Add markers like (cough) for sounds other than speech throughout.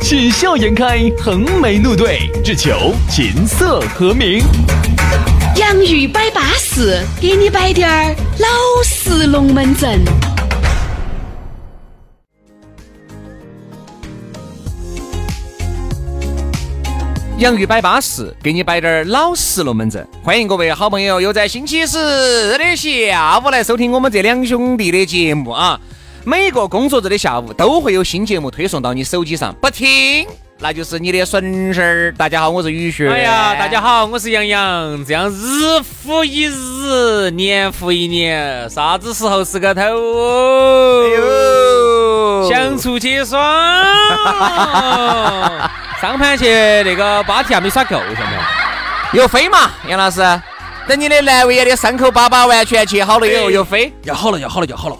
喜笑颜开，横眉怒对，只求琴瑟和鸣。洋芋摆巴士，给你摆点儿老式龙门阵。洋芋摆巴士，给你摆点儿老式龙门阵。欢迎各位好朋友又在星期四的下午来收听我们这两兄弟的节目啊！每个工作日的下午都会有新节目推送到你手机上，不听那就是你的损失儿。大家好，我是雨雪。哎呀，大家好，我是杨洋。这样日复一日，年复一年，啥子时候是个头哦？哎呦，想出去耍。(laughs) 上盘去那个芭提雅没耍够，晓得没？又飞嘛，杨老师。等你的阑尾炎的伤口疤疤完全切好了以后，又飞。要好了，要好了，要好了。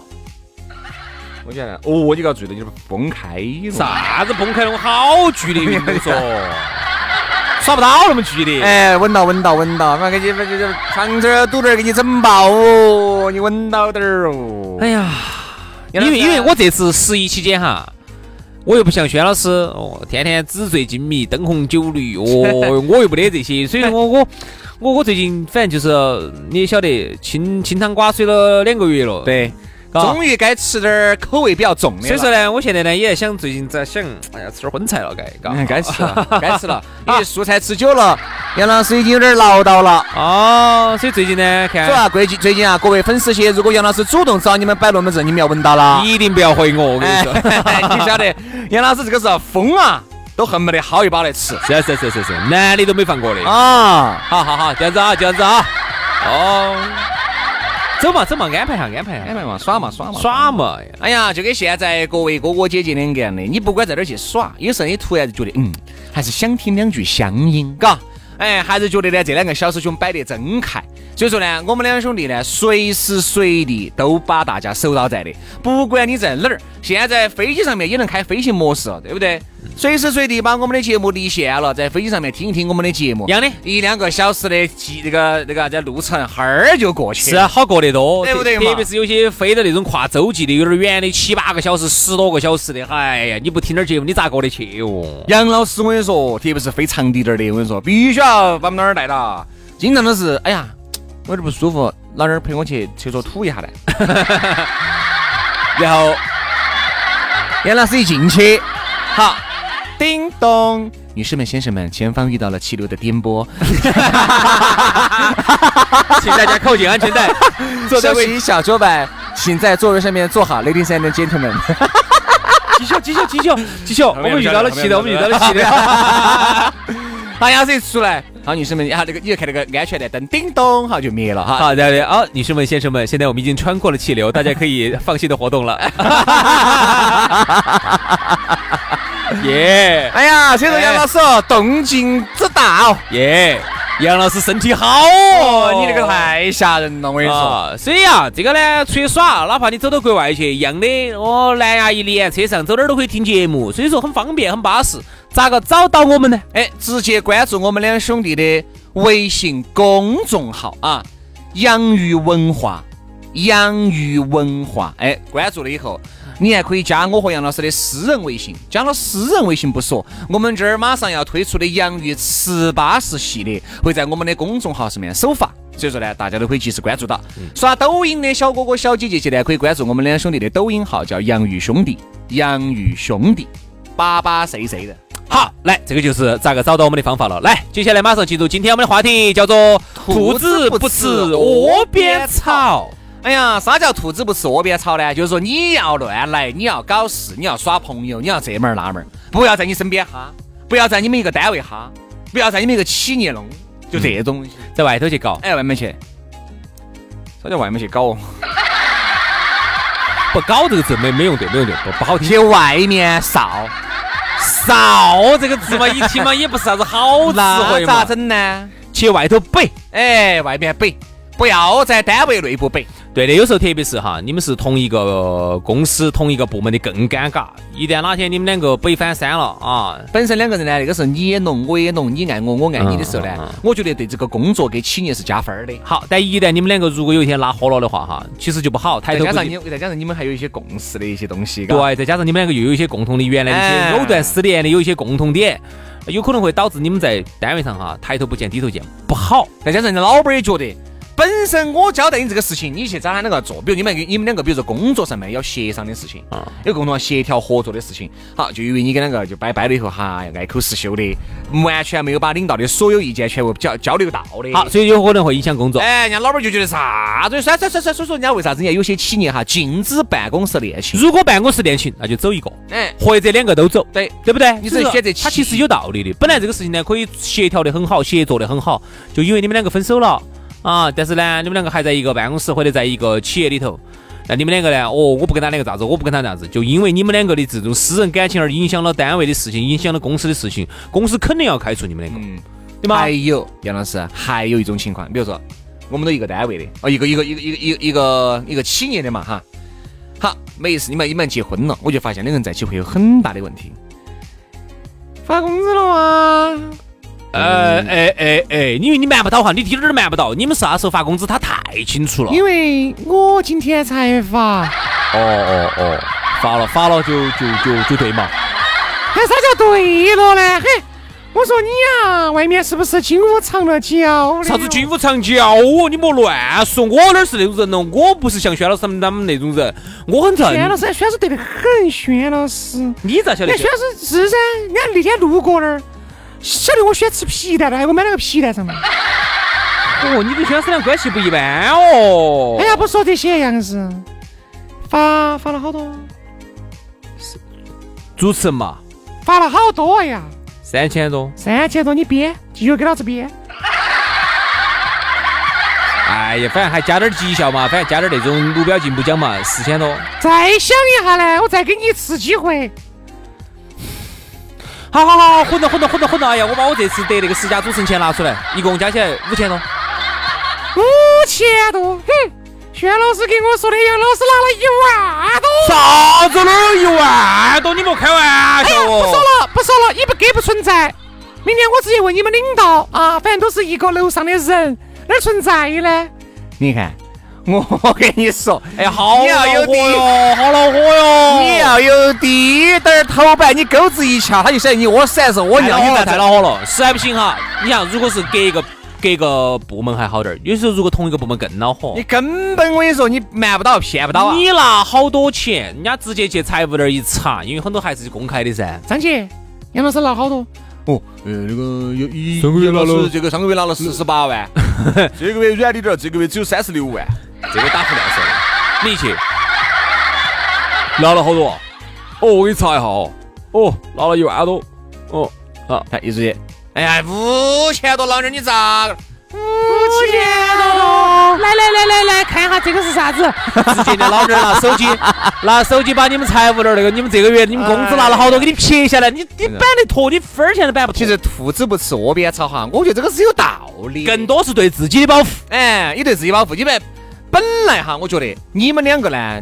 我觉得，哦，我注意了，你崩开了。啥子崩开了？我好剧烈，我跟你说，耍不到那么剧烈。哎，稳到，稳到，稳到，妈给你，给你肠子堵点儿，给你整爆哦，你稳到点儿哦。哎呀，因为因为我这次十一期间哈。我又不像轩老师哦，天天纸醉金迷、灯红酒绿哦，(laughs) 我又不得这些，所以说我我我我最近反正就是你也晓得，清清汤寡水了两个月了，对。终于该吃点儿口味比较重的所以说呢，我现在呢也在想，最近在想，哎呀，吃点荤菜了，该 (laughs) 该吃了，(laughs) 该吃了。因为素菜吃久了，(laughs) 杨老师已经有点唠叨了。哦，所以最近呢，看。主要最近最近啊，各位粉丝些，如果杨老师主动找你们摆龙门阵，你们要闻到了，一定不要回我。我跟你说，你晓得，杨老师这个时候疯啊，都恨不得薅一把来吃。是是是是是，男的都没放过的啊。好好好，这样子啊，这样子啊。哦。走嘛走嘛，安排下安排下安排嘛，耍嘛耍嘛耍嘛！哎呀，就跟现在各位哥哥姐姐两个样的，你不管在哪儿去耍，有时候你突然就觉得，嗯，还是想听两句乡音，嘎，哎，还是觉得呢这两个小师兄摆得真开。所以说呢，我们两兄弟呢，随时随地都把大家守到在的，不管你在哪儿，现在飞机上面也能开飞行模式了，对不对？随时随地把我们的节目离线了，在飞机上面听一听我们的节目，一样的，一两个小时的机那个那个啥子路程，哈儿就过去，是啊，好过得多，对不对特别是有些飞的那种跨洲际的，有点远的，七八个小时、十多个小时的，哎呀，你不听点节目，你咋过得去哦？杨老师，我跟你说，特别是飞长地点的，我跟你说，必须要把我们哪儿带到，经常都是，哎呀，我有点不舒服，哪儿陪我去厕所吐一下来，(laughs) 然后杨老师一进去，好。叮咚，女士们、先生们，前方遇到了气流的颠簸，(laughs) 请大家扣紧安全带，(laughs) 坐在位。小桌板，请在座位上面坐好，Ladies and Gentlemen，继续，(laughs) 继续，继续，继续，我们遇到了气流，我们遇到了气流，好，杨子一出来，好，女士们，好，这个你就看那个安全带灯，叮咚，好就灭了，哈，好，对对，哦，女士们、先生们，现在我们已经穿过了气流，大家可以放心的活动了。(laughs) 耶！哎呀，所以说杨老师哦，动静之大哦，耶！杨老师身体好哦，你这个太吓人了，我跟你说。所以啊，这个呢，出去耍，哪怕你走到国外去，一样的哦，蓝牙一连，车上走哪儿都可以听节目，所以说很方便，很巴适。咋个找到我们呢？哎，直接关注我们两兄弟的微信公众号啊，洋芋文化，洋芋文化。哎，关注了以后。你还可以加我和杨老师的私人微信，加了私人微信不说，我们这儿马上要推出的洋芋吃巴士系列会在我们的公众号上面首发，所以说呢，大家都可以及时关注到。刷抖音的小哥哥小姐姐现在可以关注我们两兄弟的抖音号，叫洋芋兄弟，洋芋兄弟，巴巴碎碎的。好，来，这个就是咋个找到我们的方法了。来，接下来马上进入今天我们的话题，叫做兔子不吃窝边草。哎呀，啥叫兔子不吃窝边草呢？就是说你要乱来，你要搞事，你要耍朋友，你要这门儿那门儿，不要在你身边哈，不要在你们一个单位哈，不要在你们一个企业弄，就这种在外头去搞，哎，外面去，啥叫外面去搞？不搞这个字没没用对，没用对，不不好听。去外面扫，少 (laughs) 这个字嘛，一听嘛也不是啥子好词汇嘛。咋整呢？去外头北，哎，外面北，不要在单位内部北。对的，有时候特别是哈，你们是同一个公司、同一个部门的更尴尬。一旦哪天你们两个北翻山了啊，本身两个人呢，那个时候你也浓我也浓，你爱我我爱你的时候呢，我觉得对这个工作给企业是加分的。好，但一旦你们两个如果有一天拉火了的话哈，其实就不好。再加上你，再加上你们还有一些共识的一些东西。对，再加上你们两个又有一些共同的原来一些藕断丝连的有一些共同点，有可能会导致你们在单位上哈抬头不见低头见，不好。再加上人家老板也觉得。本身我交代你这个事情，你去找他两个做，比如你们你们两个，比如说工作上面要协商的事情，啊，有共同协调合作的事情，好，就因为你跟两个就掰掰了以后，哈，爱口是修的，完全没有把领导的所有意见全部交交流到的，好，所以有可能会影响工作。哎，人家老板就觉得啥子，算算算算，所以说人家为啥子人家有些企业哈禁止办公室恋情？如果办公室恋情，那就走一个，哎，或者两个都走，对对不对？你只是选择，他其实有道理的。本来这个事情呢，可以协调的很好，协作的很好，就因为你们两个分手了。啊，但是呢，你们两个还在一个办公室或者在一个企业里头，那你们两个呢？哦，我不跟他两个咋子，我不跟他咋子，就因为你们两个的这种私人感情而影响了单位的事情，影响了公司的事情，公司肯定要开除你们两个，嗯，对吗？还有杨老师，还有一种情况，比如说，我们都一个单位的，哦，一个一个一个一个一个一个一个企业的嘛，哈，好，每一次你们你们结婚了，我就发现两个人在一起会有很大的问题，发工资了吗？呃，哎哎哎，因为你瞒不到哈，你一点儿都瞒不到。你们啥时候发工资，他太清楚了。因为我今天才发。哦哦哦，发了发了就就就就对嘛。哎，啥叫对了呢？嘿，我说你呀，外面是不是金屋藏了娇？啥子金屋藏娇哦？你莫乱说，我哪是那种人哦？我不是像轩老师他们那种人，我很正。轩老师，轩老师对得很，轩老师。你咋晓得？轩老师是噻，你看那天路过那儿。晓得我喜欢吃皮蛋的，还给我买了个皮蛋上面。哦，你跟宣师娘关系不一般哦。哎呀，不说这些，杨子发发了好多。主持人嘛，发了好多呀。三千多。三千多，你编，继续给老子编。哎呀，反正还加点绩效嘛，反正加点那种目标进步奖嘛，四千多。再想一下呢，我再给你一次机会。好好好，混着混着混着混着，哎呀，我把我这次得那个十佳主持人钱拿出来，一共加起来五千多。五千多，哼！轩老师给我说的，杨老师拿了一万多。啥子哪有一万多？你莫开玩笑哦！不说了，不说了，你不给不存在。明天我直接问你们领导啊，反正都是一个楼上的人，哪存在呢？你看。(laughs) 我跟你说，哎呀，好恼火哟，好恼火哟！你要有滴点儿头白，你钩子一掐，他就晓得你屙屎还是我尿。你太恼火了，实在不行哈。你像如果是隔一个隔一个部门还好点儿，有时候如果同一个部门更恼火。你根本我跟你说，你瞒不到，骗不到。你拿好多钱，人家直接去财务那儿一查，因为很多还是公开的噻。张姐，杨老师拿好多。哦，呃，那个有一上个月拿了，这个上个月拿了四十八万，(laughs) 这个月软的点儿，这个月只有三十六万。这个打胡乱说，你去拿了好多？哦，我给你查一下哦。哦，拿了一万多。哦，好，看易书记。哎呀，五千多，老娘你咋？五千多！来来来来来，看一下这个是啥子？直接的老娘拿手机，(laughs) 拿手机把你们财务那儿那个，你们这个月你们工资拿了好多，给你撇下来。你你摆得脱，你分儿钱都摆不脱。其实兔子不吃窝边草哈，我觉得这个是有道理。更多是对自己的保护。哎，你对自己保护，因为。本来哈，我觉得你们两个呢，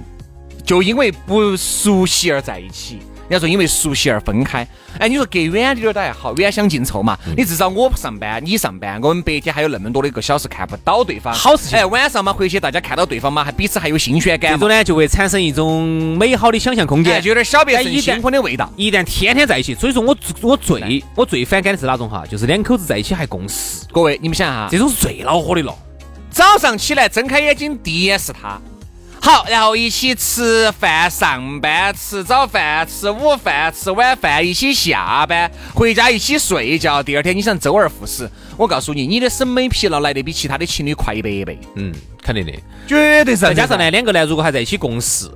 就因为不熟悉而在一起。人家说因为熟悉而分开。哎，你说隔远点儿倒还好，远香近臭嘛。你至少我不上班，你上班，我们白天还有那么多的一个小时看不到对方。好事情。哎，晚上嘛回去大家看到对方嘛，还彼此还有新鲜感。这种呢就会产生一种美好的想象空间，就有点小别胜新婚的味道。一旦天天在一起，所以说我我最我最反感的是哪种哈，就是两口子在一起还共事。各位，你们想哈，这种是最恼火的了。早上起来睁开眼睛，第一眼是他。好，然后一起吃饭、上班、吃早饭、吃午饭、吃晚饭，一起下班，回家一起睡觉。第二天你想周而复始，我告诉你，你的审美疲劳来得比其他的情侣快一百倍。嗯，肯定的，绝对是。再加上呢，两个呢，如果还在一起共事，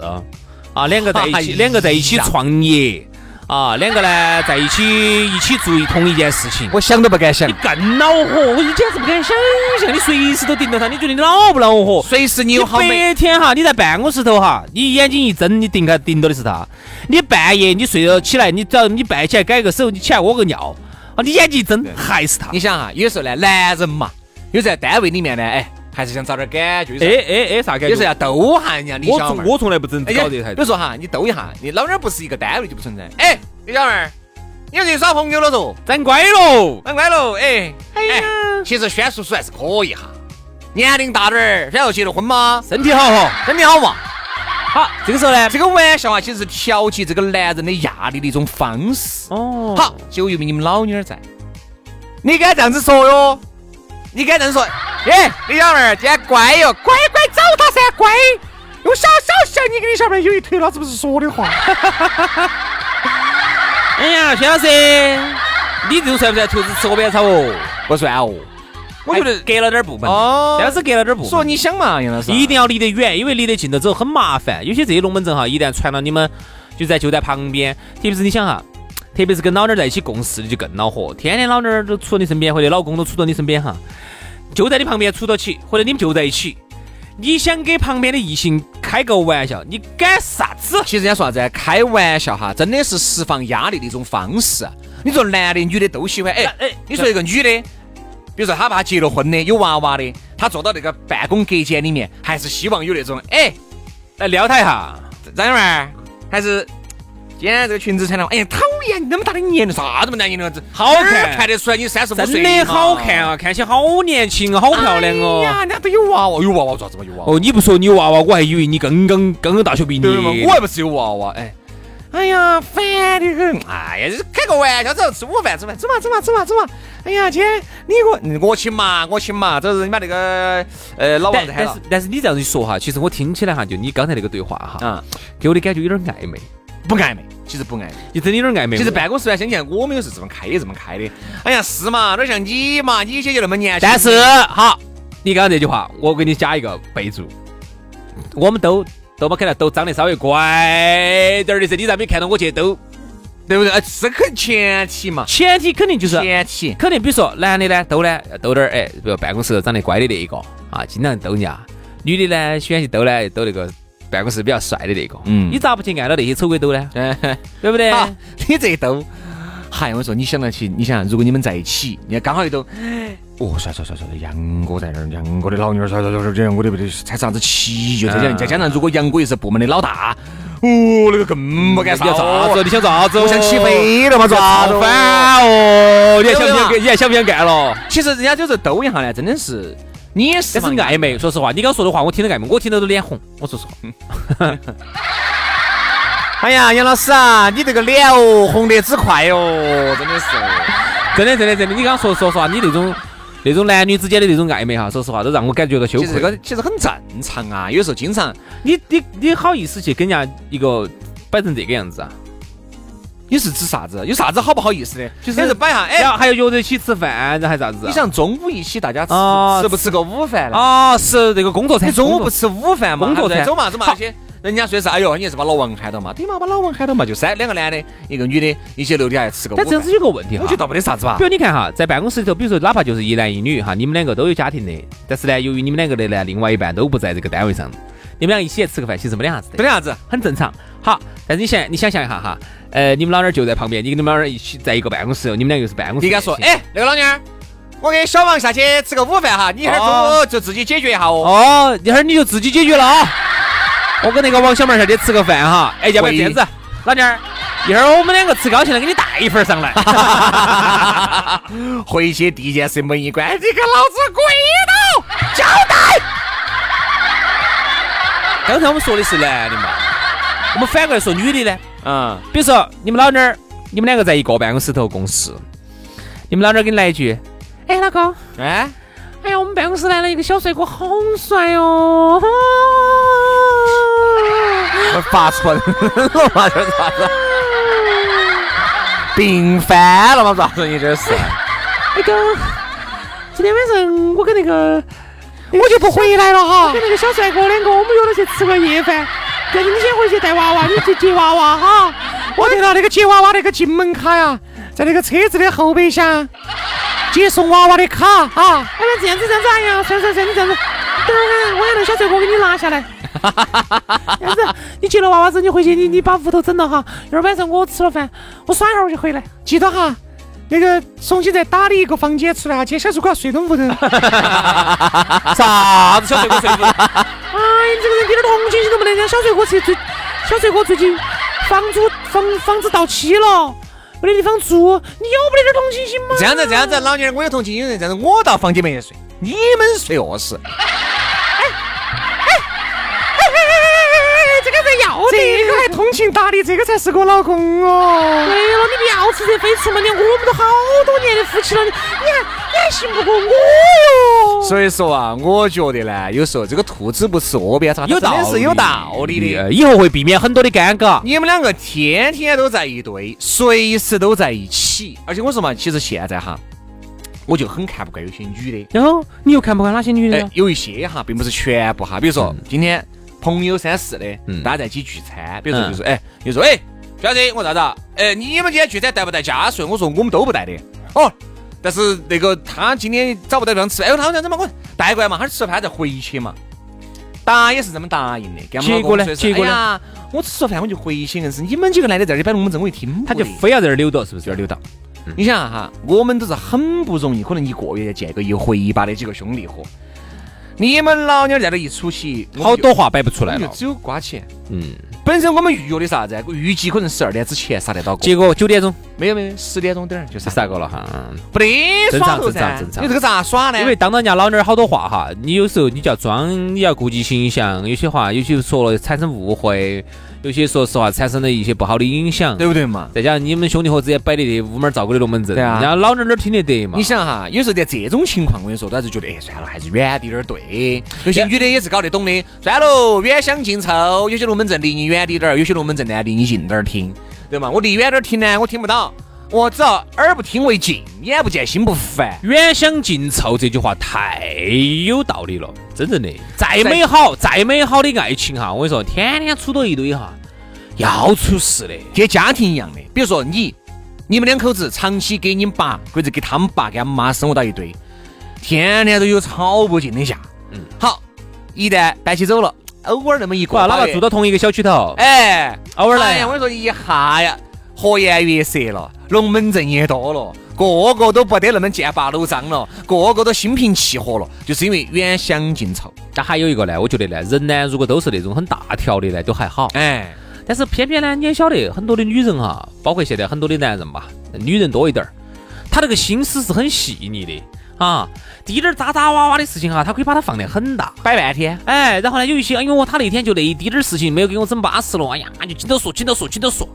啊，两个在一起，(laughs) 两个在一起创业。啊，两个呢在一起一起做同一件事情，我想都不敢想你，更恼火，我简直不敢想象，你随时都盯着他，你觉得你恼不恼火？随时你有好美，白天哈，你在办公室头哈，你眼睛一睁，你盯开盯到的是他；你半夜你睡了起来，你只要你半夜起来改个手，你起来屙个尿，啊，你眼睛一睁还是他。你想哈，有时候呢，男人嘛，有在单位里面呢，哎，还是想找点感觉，哎哎哎，啥感觉？有时候要逗下人家李我小妹我从来不整这台比。如说哈，你逗一下，你老娘不是一个单位就不存在。哎，李小妹儿，你要去耍朋友了嗦？长乖喽！蛮乖喽，哎，哎呀，其实轩叔叔还是可以哈，年龄大点儿，然后结了婚吗？身体好哈。身体好嘛？好，这个时候呢，这个玩笑啊，其实是调节这个男人的压力的一种方式。哦，好，就因为你们老妞儿在，你敢这样子说哟？你敢这样说？哎，李小妹儿，今天乖哟，乖乖找他噻，乖。用小小像你跟李小妹儿有一腿，老子不是说的话。(laughs) 哎呀，薛老师，你这种算不算兔子吃窝边草哦？不算哦，我觉得隔了点儿部分。哦薛老师隔了点儿部分。说你想嘛，杨老师，一定要离得远，因为离得近了之后很麻烦。有些这些龙门阵哈，一旦传到你们就在就在旁边，特别是你想哈，特别是跟老娘儿在一起共事的就更恼火，天天老娘儿都杵到你身边，或者老公都杵到你身边哈，就在你旁边杵到起，或者你们就在一起，你想给旁边的异性开个玩笑，你干啥子？其实人家说啥子？开玩笑哈，真的是释放压力的一种方式。你说男的、女的都喜欢。哎哎你说一个女的，比如说她爸结了婚的，有娃娃的，她坐到那个办公隔间里面，还是希望有那种哎，来撩她一下。张小妹儿，还是今天这个裙子穿的，哎呀，讨厌，那么大的年龄，啥子么大年龄了？好看看得出来你三十五岁真的好看啊，看起来好年轻啊，好漂亮哦。哎呀，人家都有娃娃，有娃娃做啥子嘛？有娃娃。哦，你不说你有娃娃，我还以为你刚刚刚刚大学毕业。嘛？我还不是有娃娃，哎。哎呀，烦得很！哎呀，开个玩笑，走吃午饭，吃饭，走嘛，走嘛，走嘛，走嘛！哎呀，今天你我我请嘛，我请嘛，这是你把那个呃老王子喊了但但是但是你这样子一说哈，其实我听起来哈，就你刚才那个对话哈，啊，给我的感觉有点暧昧，不暧昧，其实不暧昧。就真的有点暧昧。其实办公室呢，相信我们也是这么开也，这么开的。哎呀，是嘛，哪像你嘛，你姐就那么年轻。但是好，你刚刚这句话，我给你加一个备注，我们都都把可能都长得稍微乖点儿的噻，你咋没看到我去都？对不对？哎，是很前提嘛，前提肯定就是前提。肯定，比如说男的呢，逗呢，逗点儿，哎，比如办公室长得乖的那一个啊，经常逗人家；女的呢，喜欢去逗呢，逗那个办公室比较帅的那个。嗯你咋不去按到那些丑鬼兜呢？嗯，(laughs) 对不对？好，你这一兜，嗨，我说你想得起，你想，如果你们在一起，你看刚好一兜，(gasps) 哦，帅帅帅帅，杨哥在那儿，杨哥的老妞儿，帅帅帅帅，这杨哥的不得踩啥子奇遇？再加再加上，如果杨哥又是部门的老大，哦，那个更不敢你要咋子？你想咋子？我想起飞了嘛，咋子？烦哦！你还想不想干？你还想不想干了？其实人家就是兜一下呢，真的是，你也是是暧昧。说实话，你刚说的话我听得暧昧，我听得都脸红。我说实话，(laughs) 哎呀，杨老师啊，你这个脸哦，红得之快哦，(laughs) 真的是。真的真的真的，你刚刚说说实话，你那种那种男女之间的那种暧昧哈，说实话都让我感觉到羞愧这。个其实很正常啊，有时候经常你你你好意思去跟人家一个摆成这个样子啊？你是指啥子？有啥子好不好意思的？就就是摆下，哎然，后还要约着一起吃饭，然后还啥子啊？你像中午一起大家吃啊吃不吃个午饭呢？啊，是这个工作餐，你中午不吃午饭嘛？工作餐走嘛走嘛，好那些人家说是哎呦，你是把老王喊到嘛？对嘛，把老王喊到嘛，就三两个男的，一个女的，一起楼底下吃个饭但这样子。有个问题哈，我觉得没得啥子吧比。如你看哈，在办公室里头，比如说哪怕就是一男一女哈，你们两个都有家庭的，但是呢，由于你们两个的呢，另外一半都不在这个单位上，你们俩一起来吃个饭，其实没得啥子的，没得啥子，很正常。好，但是你想你想象一下哈，呃，你们老娘儿就在旁边，你跟你们老娘儿一起在一个办公室，你们两个又是办公室，你跟他说，，哎，那个老娘儿，我跟小王下去吃个午饭哈，你一会儿中午就自己解决一下哦。哦，一会儿你就自己解决了啊。我跟那个王小妹儿下去吃个饭哈，哎，要不要这样子，老娘儿，一会儿我们两个吃高兴了，给你带一份儿上来。(laughs) 回去第一件事门一关，你给老子跪倒交代。刚才我们说的是男的嘛，我们反过来说女的呢。嗯，比如说你们老娘儿，你们两个在一个办公室头共事，你们老娘儿给你来一句，哎，老公，哎，哎呀，我们办公室来了一个小帅哥，好帅哦。我发春了嘛，这是啥子？病犯了嘛，咋子？你这是？那个，今天晚上我跟那个，我就不回来了哈。跟那个小帅哥两个，我们约了去吃个夜饭。但是你先回去带娃娃，你去接娃娃哈。我听到那个接娃娃那个进门卡呀，在那个车子的后备箱接送娃娃的卡啊。哎呀，这样子这样子，哎呀，算算算，你这样子，等会儿我让那小帅哥给你拿下来。(laughs) 这样子，你接了娃娃之后，你回去你你把屋头整了哈。一会儿晚上我吃了饭，我耍一会儿我就回来。记得哈，那个重新再打理一个房间出来哈，今天小帅哥要睡东屋头。(laughs) 啥子小帅哥睡屋？哎，你这个人一点同情心都没得。人家小帅哥最最，小帅哥最近房租房房子到期了，没得地方住，你有没得点同情心吗？这样子这样子，老娘儿我有同情心，这样子我到房间里面睡，你们睡卧室。情达理，这个才是我老公哦。对了，你不要吃这非出嘛！你，我们都好多年的夫妻了，你还你还信不过我哟。所以说啊，我觉得呢，有时候这个兔子不吃窝边草，有道理是有道理的。以后会避免很多的尴尬。你们两个天天都在一堆，随时都在一起，而且我说嘛，其实现在哈，我就很看不惯有些女的。然后你又看不惯哪些女的？有一些哈，并不是全部哈，比如说今天。朋友三四的，大家在一起聚餐，比如说就是，哎，就说，哎，小子，我啥子？哎，你们今天聚餐带不带家属？我说我们都不带的。哦，但是那个他今天找不到地方吃，哎，他这样子嘛，我带过来嘛，他吃了饭再回去嘛。答也是这么答应的，结果呢？结果呢？我吃了饭我就回去，硬是你们几个来的这儿摆龙门阵，我一听，他就非要在这儿溜达，是不是？有点溜达。你想哈，我们都是很不容易，可能一个月见个一回吧的几个兄弟伙。你们老娘在这一出席，好多话摆不出来了，只有刮钱。嗯，本身我们预约的啥子？预计可能十二点之前杀得到。结果九点钟没有没有，十点钟点儿就杀过了哈。不得正常正常正常。你这个咋耍呢？因为当着人家老娘儿好多话哈，你有时候你就要装，你要顾及形象，有些话有些说了产生误会。有些说实话产生了一些不好的影响，对不对嘛？再加上你们兄弟伙之间摆的这屋门照顾的龙门阵，人家老娘哪儿听得得嘛？你想哈，有时候在这种情况，我跟你说，都还是觉得，哎，算了，还是远滴点儿对。有些女的也是搞得懂的，算了，远香近臭。有些龙门阵离你远滴点儿，有些龙门阵呢离你近点儿听，对嘛？我离远点儿听呢，我听不到。我只要耳不听为净，眼不见心不烦。远香近臭这句话太有道理了，真正的。再美好，再美好的爱情哈，我跟你说，天天处到一堆哈，要出事的。跟家庭一样的，比如说你，你们两口子长期给你爸或者给他们爸、给他们妈生活到一堆，天天都有吵不尽的架。嗯，好，一旦搬起走了，偶尔那么一个，哪怕住到同一个小区头，哎，偶尔来，我跟你说一下呀。和颜悦色了，龙门阵也多了，个个都不得那么剑拔弩张了，个个都心平气和了，就是因为远香近臭。但还有一个呢，我觉得呢，人呢，如果都是那种很大条的呢，都还好。哎，但是偏偏呢，你也晓得，很多的女人哈，包括现在很多的男人吧，女人多一点儿，她那个心思是很细腻的啊，滴点儿渣渣哇哇的事情哈，他可以把它放得很大，摆半天。哎，然后呢，有一些，哎呦，他那天就那一滴点儿事情没有给我整巴适了，哎呀，就紧着说，紧着说，紧着说。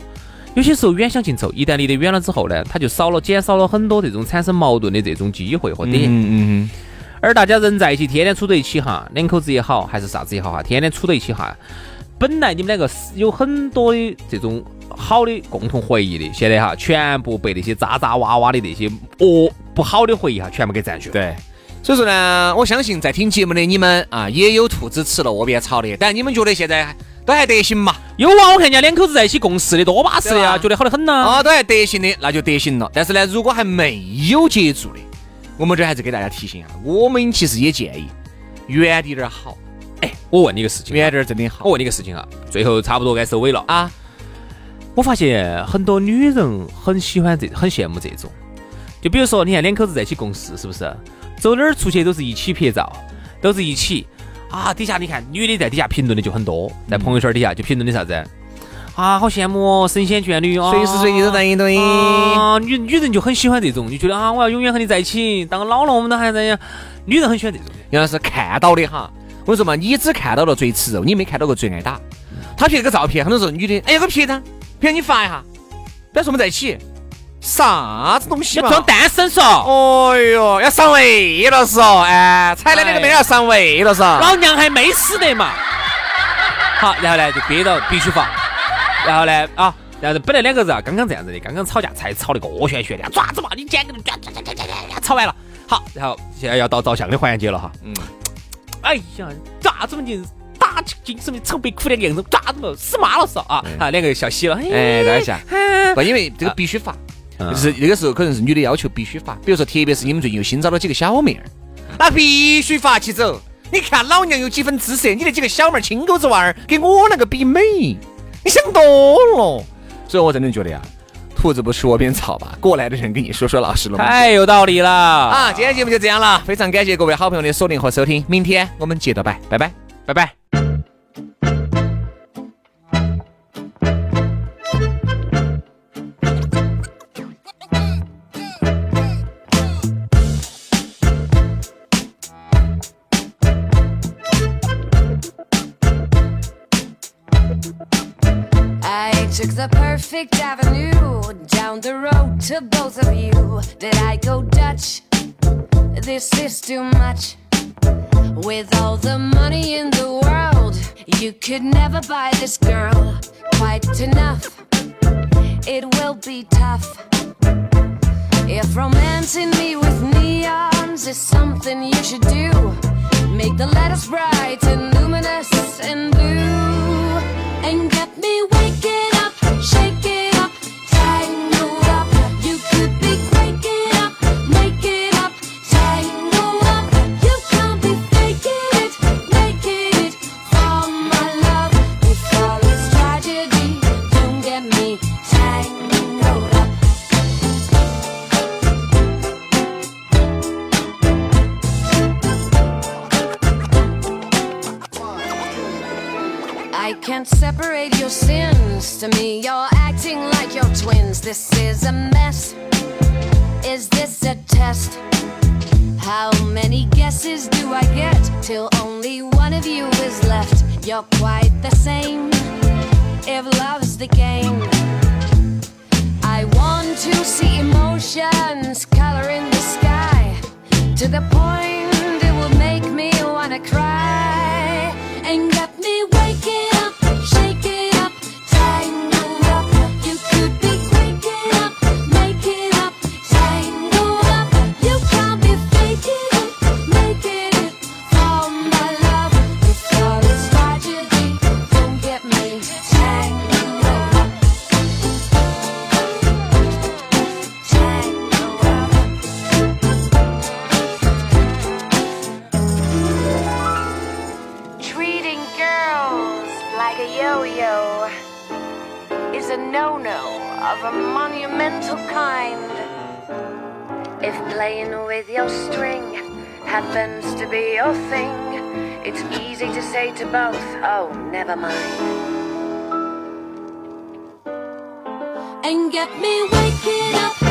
有些时候远香近臭，一旦离得远了之后呢，他就少了减少了很多这种产生矛盾的这种机会和点。嗯嗯。而大家人在一起，天天处在一起哈，两口子也好，还是啥子也好哈，天天处在一起哈，本来你们两个是有很多的这种好的共同回忆的，现在哈全部被那些渣渣哇哇的那些哦不好的回忆哈全部给占据了。对。所以说呢，我相信在听节目的你们啊，也有兔子吃了窝边草的，但你们觉得现在？都还得行嘛？有啊，我看人家两口子在一起共事的多巴适的呀，觉得好得很呐。啊，都还得行的，那就得行了。但是呢，如果还没有接触的，我们这还是给大家提醒一下，我们其实也建议远点点好。哎，我问你个事情，远点真的好。我问你个事情啊，最后差不多该收尾了啊。我发现很多女人很喜欢这，很羡慕这种。就比如说，你看两口子在一起共事，是不是？走哪儿出去都是一起拍照，都是一起。啊，底下你看，女的在底下评论的就很多，在朋友圈底下就评论的啥子？啊，好羡慕哦，神仙眷侣哦，随时随地都在一堆。啊，女女人就很喜欢这种，就觉得啊，我要永远和你在一起，当老了我们都还在。女人很喜欢这种。原来是看到的哈，我跟你说嘛，你只看到了最吃肉，你没看到过最挨打。他拍个照片，很多时候女的，哎呀，我拍张，拍你发一下，不要说我们在一起。啥子东西嘛？要装单身嗦？哎哟，要上位了是哦，哎，踩的那个妹要上位了是。老娘还没死得嘛。好，然后呢就憋到必须发。然后呢啊，然后本来两个人啊刚刚这样子的，刚刚吵架才吵得个旋旋的，爪子嘛，你捡个抓抓抓抓抓抓，吵完了。好，然后现在要到照相的环节了哈。嗯。哎呀，爪子嘛你精神的愁白苦的样子，咋子嘛？死妈了是啊！啊，两个笑嘻了。哎，等一下，不，因为这个必须发，就是那个时候可能是女的要求必须发。比如说，特别是你们最近又新找了几个小妹儿，那必须发起走。你看老娘有几分姿色，你那几个小妹儿青狗子娃儿跟我那个比美，你想多了。所以我真的觉得呀。兔子不吃窝边草吧？过来的人跟你说说老实了，太有道理了啊！今天节目就这样了，非常感谢各位好朋友的锁定和收听，明天我们接着拜，拜拜，拜拜。The perfect avenue down the road to both of you. Did I go Dutch? This is too much. With all the money in the world, you could never buy this girl quite enough. It will be tough. If romancing me with neons is something you should do, make the letters bright and luminous and blue, and get me waking. Shake it. Can't separate your sins. To me, you're acting like you're twins. This is a mess. Is this a test? How many guesses do I get till only one of you is left? You're quite the same. If love's the game, I want to see emotions color in the sky to the point it will make me wanna cry and get And get me waking up.